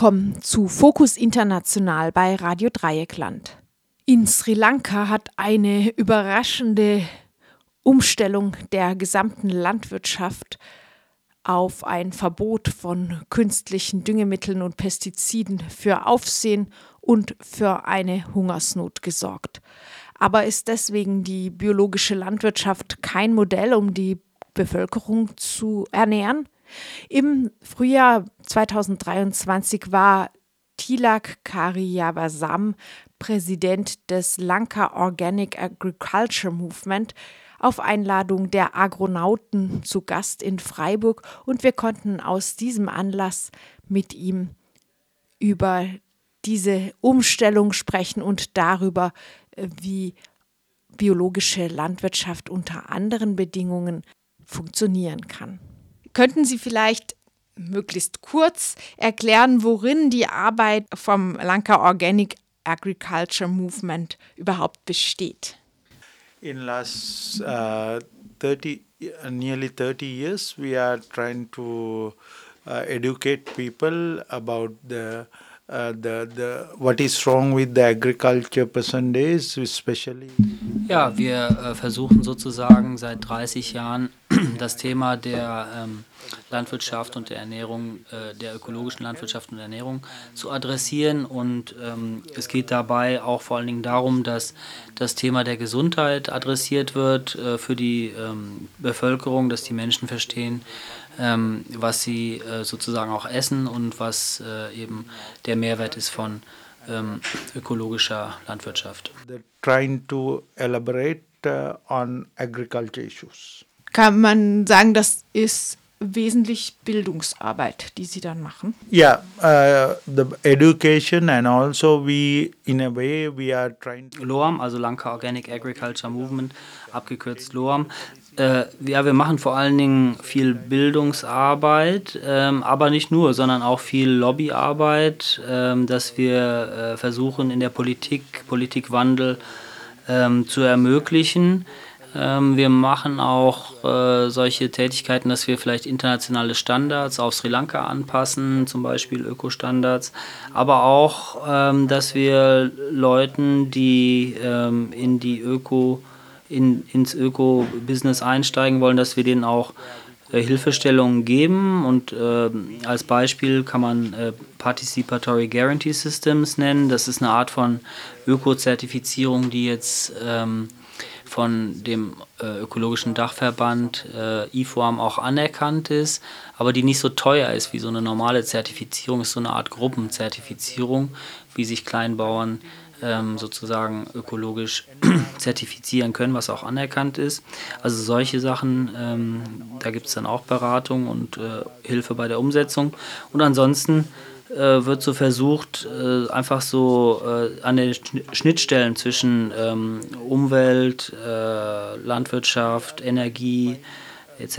Willkommen zu Fokus International bei Radio Dreieckland. In Sri Lanka hat eine überraschende Umstellung der gesamten Landwirtschaft auf ein Verbot von künstlichen Düngemitteln und Pestiziden für Aufsehen und für eine Hungersnot gesorgt. Aber ist deswegen die biologische Landwirtschaft kein Modell, um die Bevölkerung zu ernähren? Im Frühjahr 2023 war Tilak Kariyavasam, Präsident des Lanka Organic Agriculture Movement, auf Einladung der Agronauten zu Gast in Freiburg und wir konnten aus diesem Anlass mit ihm über diese Umstellung sprechen und darüber, äh, wie biologische Landwirtschaft unter anderen Bedingungen funktionieren kann. Könnten Sie vielleicht möglichst kurz erklären, worin die Arbeit vom Lanka Organic Agriculture Movement überhaupt besteht? In last uh, 30, nearly 30 years, we are trying to uh, educate people about the Uh, the, the, what is wrong with the agriculture percentage, especially. Ja, wir äh, versuchen sozusagen seit 30 Jahren das Thema der ähm, Landwirtschaft und der Ernährung, äh, der ökologischen Landwirtschaft und Ernährung zu adressieren. Und ähm, es geht dabei auch vor allen Dingen darum, dass das Thema der Gesundheit adressiert wird äh, für die ähm, Bevölkerung, dass die Menschen verstehen, ähm, was sie äh, sozusagen auch essen und was äh, eben der Mehrwert ist von ähm, ökologischer Landwirtschaft. They're trying to elaborate uh, on agriculture issues. Kann man sagen, das ist wesentlich Bildungsarbeit, die Sie dann machen? Yeah, uh, the education and also we, in a way, we are trying. LOAM, also Lanka Organic Agriculture Movement, abgekürzt LOAM, äh, ja, wir machen vor allen Dingen viel Bildungsarbeit, ähm, aber nicht nur, sondern auch viel Lobbyarbeit, ähm, dass wir äh, versuchen, in der Politik Politikwandel ähm, zu ermöglichen. Ähm, wir machen auch äh, solche Tätigkeiten, dass wir vielleicht internationale Standards auf Sri Lanka anpassen, zum Beispiel Ökostandards, aber auch, ähm, dass wir Leuten, die ähm, in die Öko- in, ins Öko-Business einsteigen wollen, dass wir denen auch äh, Hilfestellungen geben. Und äh, als Beispiel kann man äh, Participatory Guarantee Systems nennen. Das ist eine Art von Öko-Zertifizierung, die jetzt ähm, von dem äh, ökologischen Dachverband äh, IFOAM auch anerkannt ist, aber die nicht so teuer ist wie so eine normale Zertifizierung, ist so eine Art Gruppenzertifizierung, wie sich Kleinbauern ähm, sozusagen ökologisch zertifizieren können, was auch anerkannt ist. Also solche Sachen, ähm, da gibt es dann auch Beratung und äh, Hilfe bei der Umsetzung. Und ansonsten äh, wird so versucht, äh, einfach so äh, an den Schnittstellen zwischen ähm, Umwelt, äh, Landwirtschaft, Energie etc.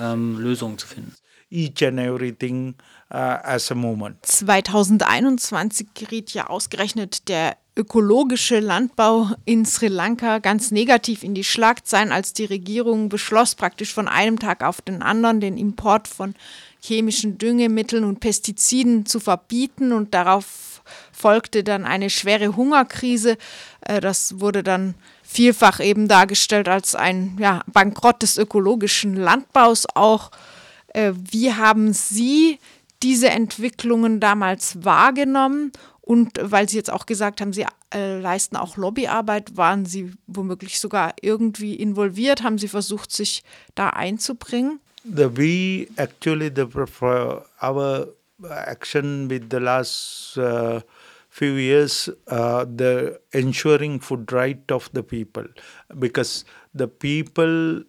Ähm, Lösungen zu finden. Each and everything uh, as a moment. 2021 geriet ja ausgerechnet der ökologische Landbau in Sri Lanka ganz negativ in die Schlagzeilen, als die Regierung beschloss, praktisch von einem Tag auf den anderen den Import von chemischen Düngemitteln und Pestiziden zu verbieten und darauf folgte dann eine schwere Hungerkrise. Äh, das wurde dann vielfach eben dargestellt als ein ja, Bankrott des ökologischen Landbaus auch. Äh, wie haben Sie diese Entwicklungen damals wahrgenommen und weil Sie jetzt auch gesagt haben, Sie äh, leisten auch Lobbyarbeit, waren Sie womöglich sogar irgendwie involviert? Haben Sie versucht, sich da einzubringen? The we actually the our action with the last uh, few years uh, the ensuring food right of the people because the people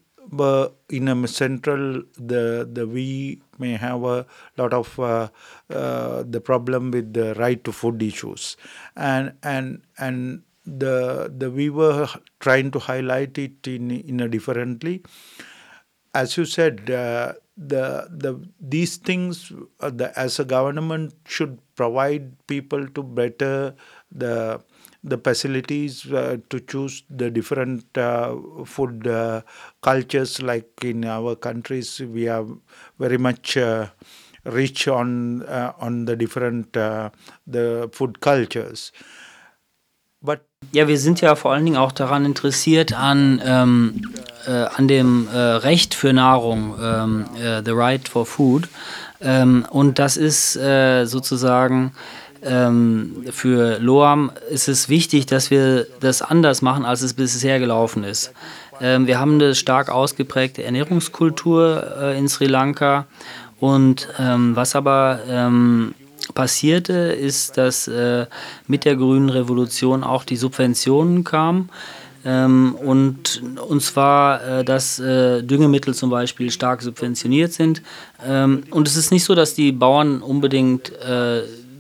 in a central the the we may have a lot of uh, uh, the problem with the right to food issues. And and and the the we were trying to highlight it in in a differently. As you said uh, the the these things uh, the, as a government should provide people to better the the facilities uh, to choose the different uh, food uh, cultures like in our countries we are very much uh, rich on uh, on the different uh, the food cultures. But ja, wir sind ja vor allen Dingen auch daran interessiert an ähm, äh, an dem äh, Recht für Nahrung, ähm, äh, the right for food. Ähm, und das ist sozusagen ähm, für Loam ist es wichtig, dass wir das anders machen, als es bisher gelaufen ist. Ähm, wir haben eine stark ausgeprägte Ernährungskultur äh, in Sri Lanka. Und ähm, was aber ähm, passierte, ist, dass äh, mit der grünen Revolution auch die Subventionen kamen. Ähm, und, und zwar, äh, dass äh, Düngemittel zum Beispiel stark subventioniert sind. Ähm, und es ist nicht so, dass die Bauern unbedingt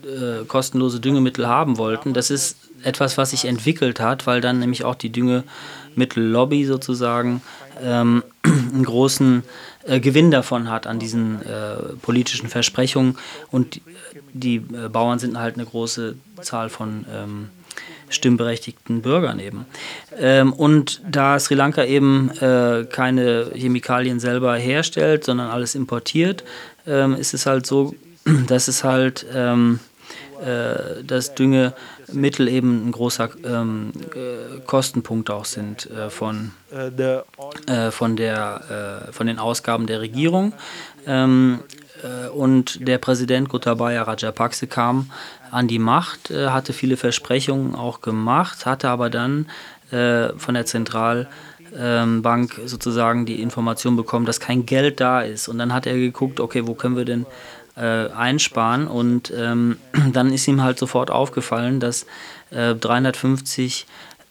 äh, kostenlose Düngemittel haben wollten. Das ist etwas, was sich entwickelt hat, weil dann nämlich auch die Düngemittellobby sozusagen ähm, einen großen äh, Gewinn davon hat an diesen äh, politischen Versprechungen. Und die, die äh, Bauern sind halt eine große Zahl von ähm, stimmberechtigten Bürgern eben. Ähm, und da Sri Lanka eben äh, keine Chemikalien selber herstellt, sondern alles importiert, ähm, ist es halt so, dass es halt ähm, äh, dass Düngemittel eben ein großer ähm, äh, Kostenpunkt auch sind äh, von, äh, von, der, äh, von den Ausgaben der Regierung. Ähm, äh, und der Präsident Gotabaya Rajapakse kam an die Macht, hatte viele Versprechungen auch gemacht, hatte aber dann von der Zentral Bank sozusagen die Information bekommen, dass kein Geld da ist. Und dann hat er geguckt, okay, wo können wir denn äh, einsparen. Und ähm, dann ist ihm halt sofort aufgefallen, dass äh, 350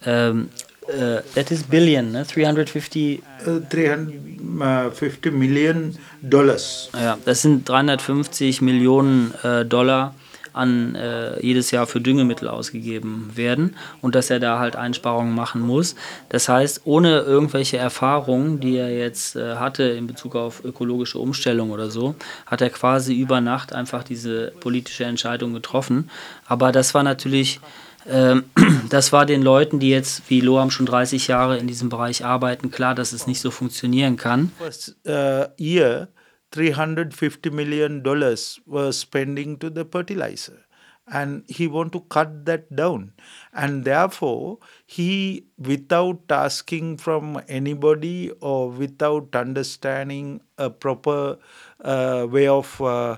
ähm, Uh, that is billion, ne? 350 uh, 350 Millionen Dollars. Ja, das sind 350 Millionen äh, Dollar an äh, jedes Jahr für Düngemittel ausgegeben werden und dass er da halt Einsparungen machen muss. Das heißt, ohne irgendwelche Erfahrungen, die er jetzt äh, hatte in Bezug auf ökologische Umstellung oder so, hat er quasi über Nacht einfach diese politische Entscheidung getroffen. Aber das war natürlich ähm, das war den Leuten, die jetzt wie Loam schon 30 Jahre in diesem Bereich arbeiten, klar, dass es nicht so funktionieren kann. First, uh, year 350 million dollars were spending to the fertilizer. And he want to cut that down. And therefore he without asking from anybody or without understanding a proper uh, way of uh,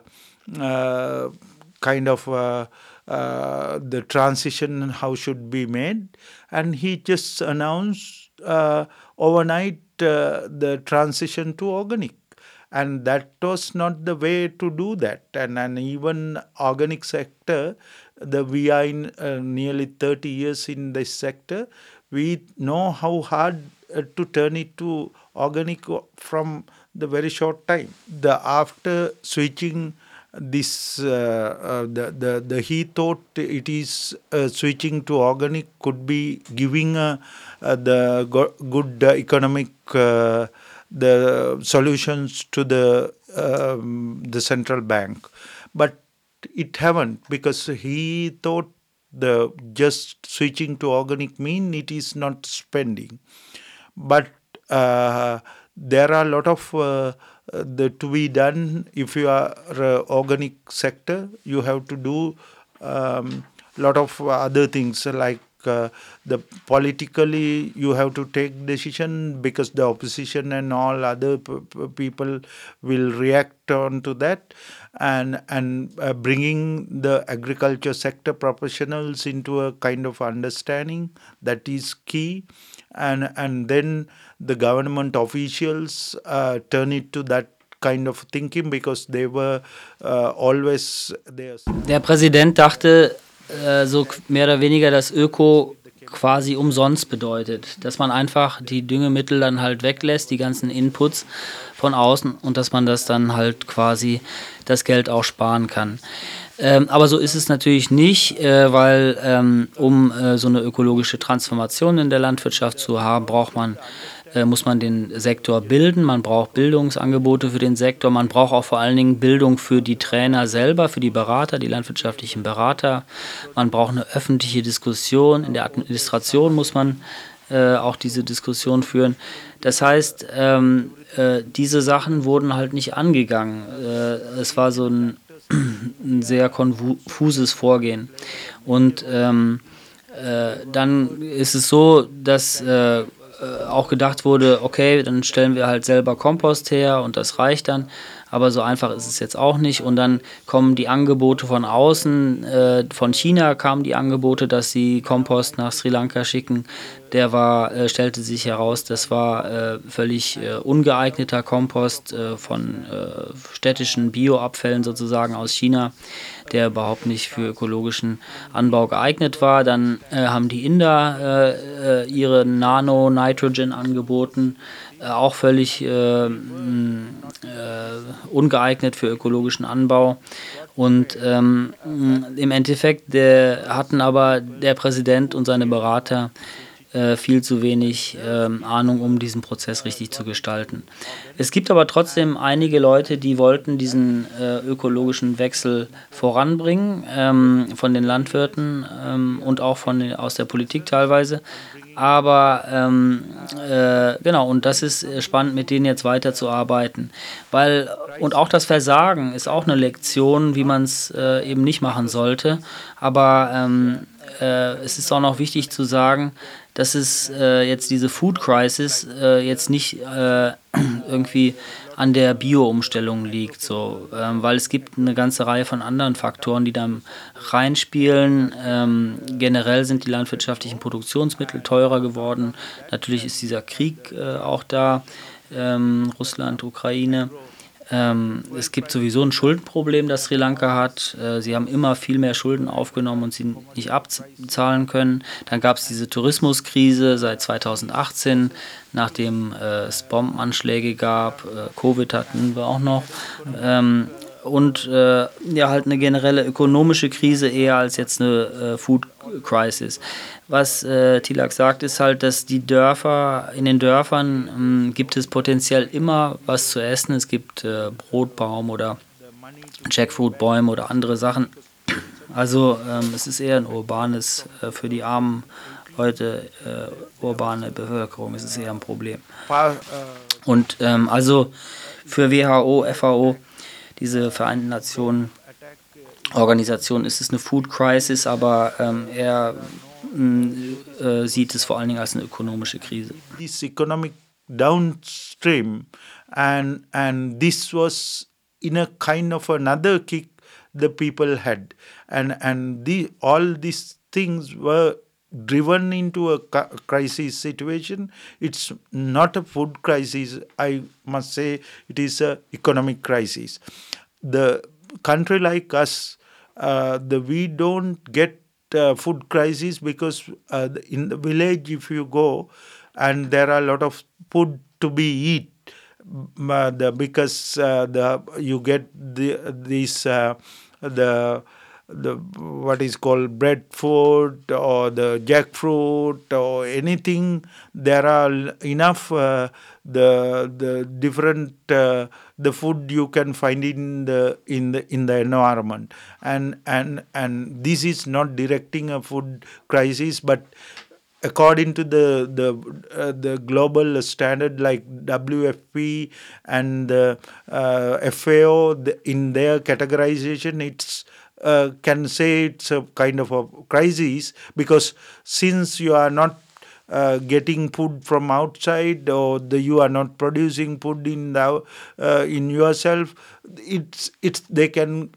uh, kind of uh, uh, the transition how should be made. And he just announced uh, overnight the transition to organic and that was not the way to do that. And, and even organic sector the we are in uh, nearly 30 years in this sector we know how hard uh, to turn it to organic from the very short time. The after switching this uh, uh, the, the the he thought it is uh, switching to organic could be giving uh, the go- good economic the solutions to the um, the central bank, but it haven't because he thought the just switching to organic mean it is not spending, but uh, there are a lot of uh, the to be done if you are uh, organic sector you have to do a um, lot of other things like uh, the politically you have to take decision because the opposition and all other people will react on to that and and uh, bringing the agriculture sector professionals into a kind of understanding that is key and and then the government officials uh, turn it to that kind of thinking because they were uh, always there. Der Präsident dachte Äh, so mehr oder weniger das Öko quasi umsonst bedeutet. Dass man einfach die Düngemittel dann halt weglässt, die ganzen Inputs von außen und dass man das dann halt quasi das Geld auch sparen kann. Ähm, aber so ist es natürlich nicht, äh, weil ähm, um äh, so eine ökologische Transformation in der Landwirtschaft zu haben, braucht man äh, muss man den Sektor bilden. Man braucht Bildungsangebote für den Sektor. Man braucht auch vor allen Dingen Bildung für die Trainer selber, für die Berater, die landwirtschaftlichen Berater. Man braucht eine öffentliche Diskussion. In der Administration muss man äh, auch diese Diskussion führen. Das heißt, ähm, äh, diese Sachen wurden halt nicht angegangen. Äh, es war so ein, ein sehr konfuses Vorgehen. Und ähm, äh, dann ist es so, dass äh, auch gedacht wurde, okay, dann stellen wir halt selber Kompost her und das reicht dann aber so einfach ist es jetzt auch nicht. Und dann kommen die Angebote von außen, äh, von China kamen die Angebote, dass sie Kompost nach Sri Lanka schicken. Der war, äh, stellte sich heraus, das war äh, völlig äh, ungeeigneter Kompost äh, von äh, städtischen Bioabfällen sozusagen aus China, der überhaupt nicht für ökologischen Anbau geeignet war. Dann haben die Inder ihre Nano-Nitrogen angeboten auch völlig äh, äh, ungeeignet für ökologischen Anbau. Und ähm, im Endeffekt der, hatten aber der Präsident und seine Berater äh, viel zu wenig ähm, Ahnung, um diesen Prozess richtig zu gestalten. Es gibt aber trotzdem einige Leute, die wollten diesen äh, ökologischen Wechsel voranbringen, ähm, von den Landwirten ähm, und auch von aus der Politik teilweise. Aber ähm, äh, genau, und das ist äh, spannend, mit denen jetzt weiterzuarbeiten. Weil, und auch das Versagen ist auch eine Lektion, wie man es äh, eben nicht machen sollte. Aber ähm, äh, es ist auch noch wichtig zu sagen, dass es äh, jetzt diese Food Crisis äh, jetzt nicht irgendwie an der Bio-Umstellung liegt, so, ähm, weil es gibt eine ganze Reihe von anderen Faktoren, die da reinspielen. Ähm, generell sind die landwirtschaftlichen Produktionsmittel teurer geworden. Natürlich ist dieser Krieg äh, auch da, ähm, Russland, Ukraine. Ähm, es gibt sowieso ein Schuldenproblem, das Sri Lanka hat. Äh, sie haben immer viel mehr Schulden aufgenommen und sie nicht abzahlen können. Dann gab es diese Tourismuskrise seit 2018, nachdem äh, es Bombenanschläge gab. Äh, Covid hatten wir auch noch. Ähm, und äh, ja, halt eine generelle ökonomische Krise eher als jetzt eine äh, Food Crisis. Was äh, Tilak sagt, ist halt, dass die Dörfer, in den Dörfern ähm, gibt es potenziell immer was zu essen. Es gibt äh, Brotbaum oder Jackfruitbäume oder andere Sachen. Also ähm, es ist eher ein urbanes, äh, für die armen Leute, äh, urbane Bevölkerung ist es eher ein Problem. Und ähm, also für WHO, FAO diese Vereinten Nationen Organisation ist es eine Food Crisis, aber ähm, er mm, äh, sieht es vor allen Dingen als eine ökonomische Krise. This economic downstream and and this was in a kind of another kick the people had and and the all these things were driven into a crisis situation it's not a food crisis i must say it is a economic crisis. The country like us uh, the we don't get uh, food crisis because uh, in the village if you go and there are a lot of food to be eat uh, because uh, the you get the this uh, the the what is called breadfruit or the jackfruit or anything there are enough uh, the the different uh, the food you can find in the in the in the environment. And and and this is not directing a food crisis but according to the the uh, the global standard like WFP and the uh, FAO the, in their categorization it's uh, can say it's a kind of a crisis because since you are not uh, getting food from outside or the, you are not producing food in the, uh, in yourself it's it's they can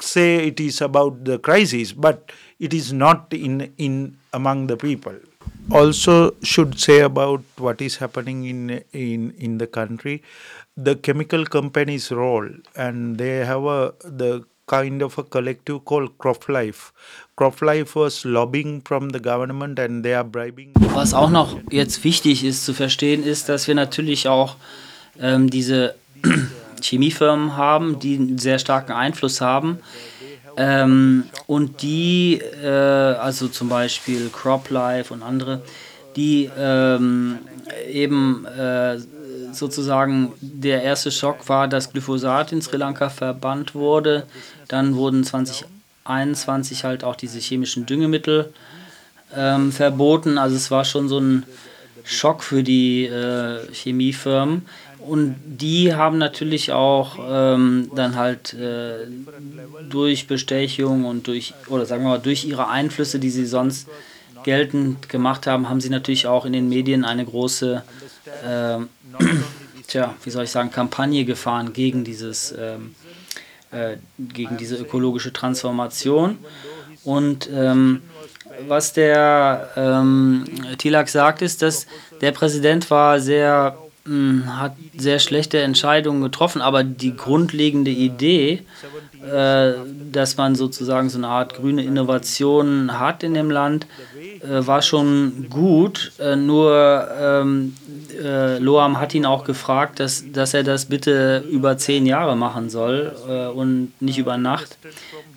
say it is about the crisis but it is not in in among the people. Also should say about what is happening in in in the country. The chemical companies role and they have a the kind of a collective called CropLife. CropLife was lobbying from the government and they are bribing. Was auch noch jetzt wichtig ist zu verstehen, ist, dass wir natürlich auch ähm, diese Chemiefirmen haben, die einen sehr starken Einfluss haben. Ähm, und die, äh, also zum Beispiel CropLife und andere, die ähm, eben äh, sozusagen der erste Schock war, dass Glyphosat in Sri Lanka verbannt wurde. Dann wurden 2021 halt auch diese chemischen Düngemittel ähm, verboten. Also es war schon so ein Schock für die äh, Chemiefirmen. Und die haben natürlich auch ähm, dann halt äh, durch Bestechung und durch, oder sagen wir mal, durch ihre Einflüsse, die sie sonst geltend gemacht haben, haben sie natürlich auch in den Medien eine große, äh, tja, wie soll ich sagen, Kampagne gefahren gegen dieses, ähm, äh, gegen diese ökologische Transformation. Und ähm, was der ähm, Tilak sagt, ist, dass der Präsident war sehr, mh, hm, hat sehr schlechte Entscheidungen getroffen, aber die grundlegende Idee, äh, dass man sozusagen so eine Art grüne Innovation hat in dem Land, äh, war schon gut. Äh, nur ähm, äh, Loam hat ihn auch gefragt, dass, dass er das bitte über zehn Jahre machen soll äh, und nicht über Nacht.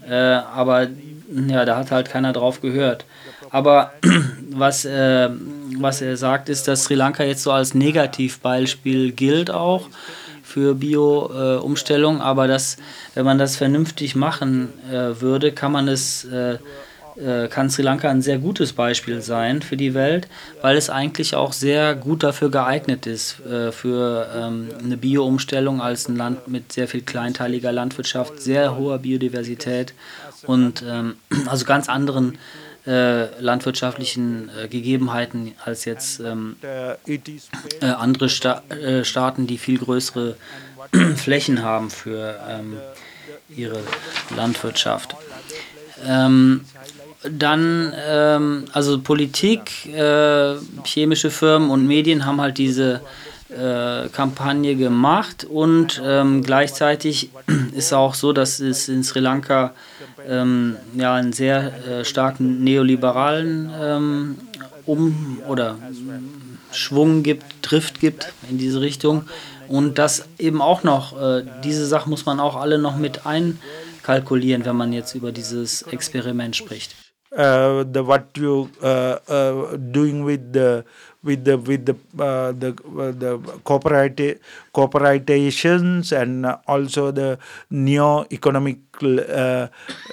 Äh, aber ja, da hat halt keiner drauf gehört. Aber was, äh, was er sagt, ist, dass Sri Lanka jetzt so als Negativbeispiel gilt auch für Bio-Umstellung, aber dass, wenn man das vernünftig machen äh, würde, kann man es äh, kann Sri Lanka ein sehr gutes Beispiel sein für die Welt, weil es eigentlich auch sehr gut dafür geeignet ist, äh, für ähm, eine Bio-Umstellung als ein Land mit sehr viel kleinteiliger Landwirtschaft, sehr hoher Biodiversität und ähm, also ganz anderen äh, landwirtschaftlichen Gegebenheiten als jetzt ähm, äh, andere Sta Staaten, die viel größere Flächen haben für ihre Landwirtschaft. Ähm, dann, ähm, also Politik, äh, chemische Firmen und Medien haben halt diese äh, Kampagne gemacht und ähm, gleichzeitig ist auch so, dass es in Sri Lanka ähm, ja, einen sehr äh, starken neoliberalen ähm, Um- oder Schwung gibt, Drift gibt in diese Richtung. Und das eben auch noch, äh, diese Sachen muss man auch alle noch mit einkalkulieren, wenn man jetzt über dieses Experiment spricht. Uh, the what you uh, uh, doing with the with the with the uh, the uh, the corporate corporations and also the neo economic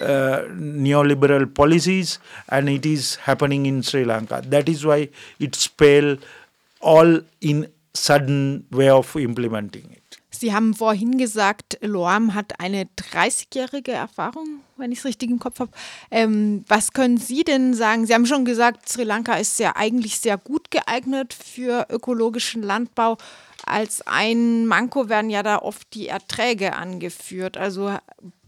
neoliberal policies and it is happening in Sri Lanka. That is why it's fail all in sudden way of implementing it Sie haben vorhin gesagt, Loam hat eine 30-jährige Erfahrung, wenn ich es richtig im Kopf habe. Ähm, was können Sie denn sagen? Sie haben schon gesagt, Sri Lanka ist ja eigentlich sehr gut geeignet für ökologischen Landbau. Als ein Manko werden ja da oft die Erträge angeführt. Also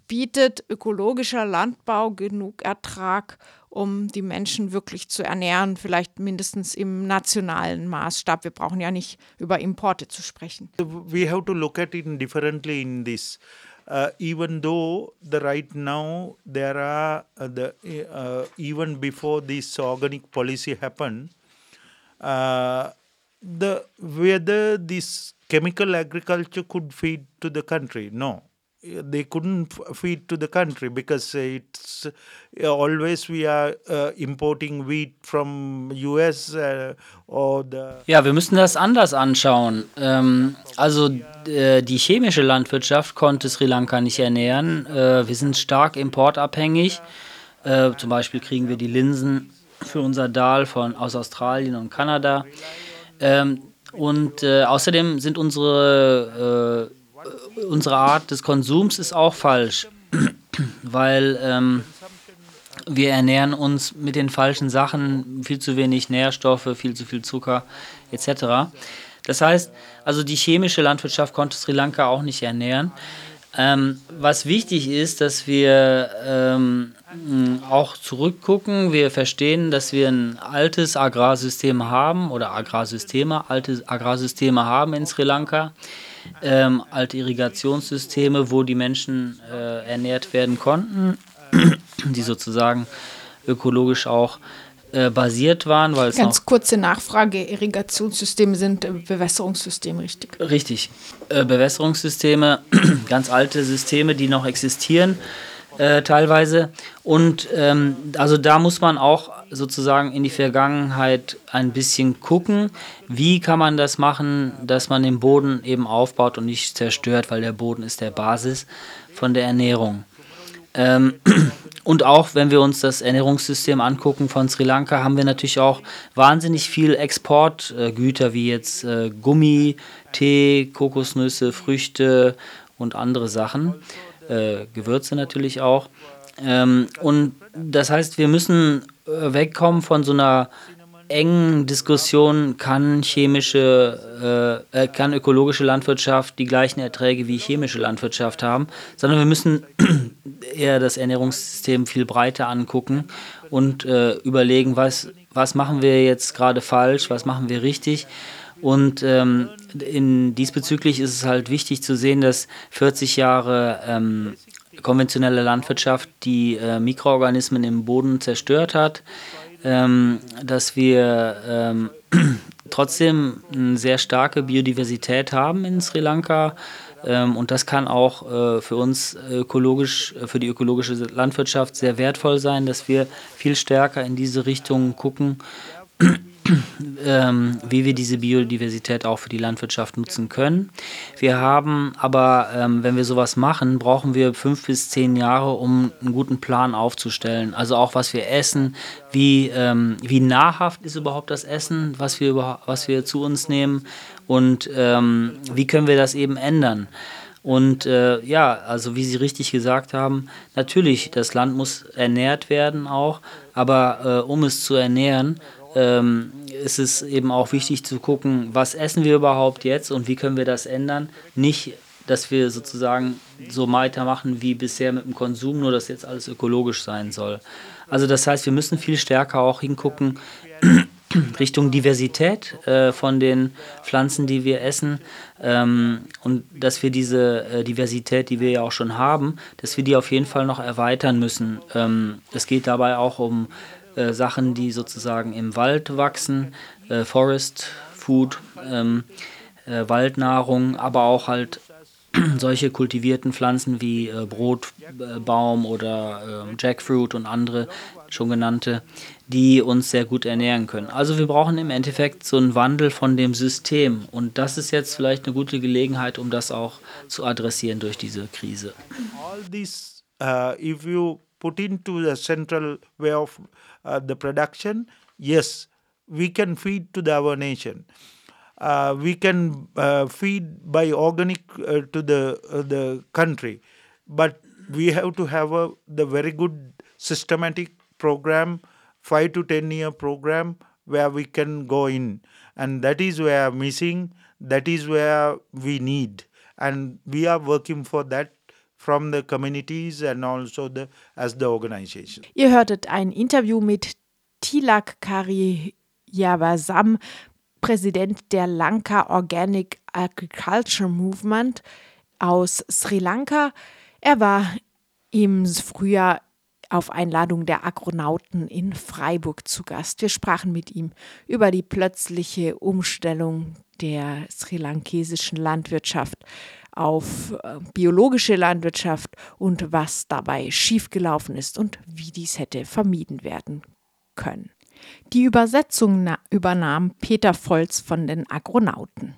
bietet ökologischer Landbau genug Ertrag, um die Menschen wirklich zu ernähren, vielleicht mindestens im nationalen Maßstab. Wir brauchen ja nicht über Importe zu sprechen. We have to look at it differently in this. Uh, even though the right now there are uh, the uh, even before this organic policy happened, uh, the whether this chemical agriculture could feed to the country, no they couldn't feed to the country because it's uh, always we are uh, importing wheat from US uh, or the Ja, wir müssen das anders anschauen. Ähm, also äh, die chemische Landwirtschaft konnte Sri Lanka nicht ernähren. Äh, wir sind stark importabhängig. Äh, zum Beispiel kriegen wir die Linsen für unser Dahl von aus Australien und Kanada. Ähm, und äh, außerdem sind unsere äh, unsere Art des Konsums ist auch falsch, weil ähm, wir ernähren uns mit den falschen Sachen, viel zu wenig Nährstoffe, viel zu viel Zucker etc. Das heißt, also die chemische Landwirtschaft konnte Sri Lanka auch nicht ernähren. Ähm, was wichtig ist, dass wir ähm, auch zurückgucken. Wir verstehen, dass wir ein altes Agrarsystem haben oder Agrarsysteme, alte Agrarsysteme haben in Sri Lanka ähm, alte Irrigationssysteme, wo die Menschen äh, ernährt werden konnten, die sozusagen ökologisch auch äh, basiert waren. Weil Ganz kurze Nachfrage, Irrigationssysteme sind äh, Bewässerungssysteme, richtig? Richtig, äh, Bewässerungssysteme, ganz alte Systeme, die noch existieren. Teilweise. Und ähm, also da muss man auch sozusagen in die Vergangenheit ein bisschen gucken, wie kann man das machen, dass man den Boden eben aufbaut und nicht zerstört, weil der Boden ist der Basis von der Ernährung. Ähm, und auch wenn wir uns das Ernährungssystem angucken von Sri Lanka, haben wir natürlich auch wahnsinnig viel Exportgüter wie jetzt äh, Gummi, Tee, Kokosnüsse, Früchte und andere Sachen. Äh, Gewürze natürlich auch. Ähm, und das heißt, wir müssen wegkommen von so einer engen Diskussion, kann chemische, äh, äh, kann ökologische Landwirtschaft die gleichen Erträge wie chemische Landwirtschaft haben, sondern wir müssen eher das Ernährungssystem viel breiter angucken und äh, überlegen, was, was machen wir jetzt gerade falsch, was machen wir richtig. Und ähm, in, diesbezüglich ist es halt wichtig zu sehen, dass 40 Jahre ähm, konventionelle Landwirtschaft die äh, Mikroorganismen im Boden zerstört hat, ähm, dass wir ähm, trotzdem eine sehr starke Biodiversität haben in Sri Lanka. Ähm, und das kann auch äh, für uns ökologisch, äh, für die ökologische Landwirtschaft sehr wertvoll sein, dass wir viel stärker in diese Richtung gucken ähm, wie wir diese Biodiversität auch für die Landwirtschaft nutzen können. Wir haben aber, ähm, wenn wir sowas machen, brauchen wir fünf bis zehn Jahre, um einen guten Plan aufzustellen. Also auch was wir essen, wie, ähm, wie nahrhaft ist überhaupt das Essen, was wir, was wir zu uns nehmen und ähm, wie können wir das eben ändern. Und äh, ja, also wie Sie richtig gesagt haben, natürlich, das Land muss ernährt werden auch, aber äh, um es zu ernähren, ähm, ist es eben auch wichtig zu gucken, was essen wir überhaupt jetzt und wie können wir das ändern. Nicht, dass wir sozusagen so weitermachen wie bisher mit dem Konsum, nur dass jetzt alles ökologisch sein soll. Also das heißt, wir müssen viel stärker auch hingucken Richtung Diversität äh, von den Pflanzen, die wir essen ähm, und dass wir diese äh, Diversität, die wir ja auch schon haben, dass wir die auf jeden Fall noch erweitern müssen. Ähm, es geht dabei auch um äh, Sachen, die sozusagen im Wald wachsen, äh, Forest Food, ähm, äh, Waldnahrung, aber auch halt solche kultivierten Pflanzen wie äh, Brotbaum oder ähm, Jackfruit und andere schon genannte, die uns sehr gut ernähren können. Also wir brauchen im Endeffekt so einen Wandel von dem System und das ist jetzt vielleicht eine gute Gelegenheit, um das auch zu adressieren durch diese Krise. All this, uh, if you put into the central way of uh, the production, yes, we can feed to the, our nation. Uh, we can uh, feed by organic uh, to the uh, the country, but we have to have a the very good systematic program, five to ten year program where we can go in, and that is where missing. That is where we need, and we are working for that from the communities and also the, as the organization. Ihr hörtet ein Interview mit Tilak Kariyavasam, Präsident der Lanka Organic Agriculture Movement aus Sri Lanka. Er war im Frühjahr auf Einladung der Agronauten in Freiburg zu Gast. Wir sprachen mit ihm über die plötzliche Umstellung der sri lankesischen Landwirtschaft auf äh, biologische Landwirtschaft und was dabei schiefgelaufen ist und wie dies hätte vermieden werden können. Die Übersetzung übernahm Peter Volz von den Agronauten.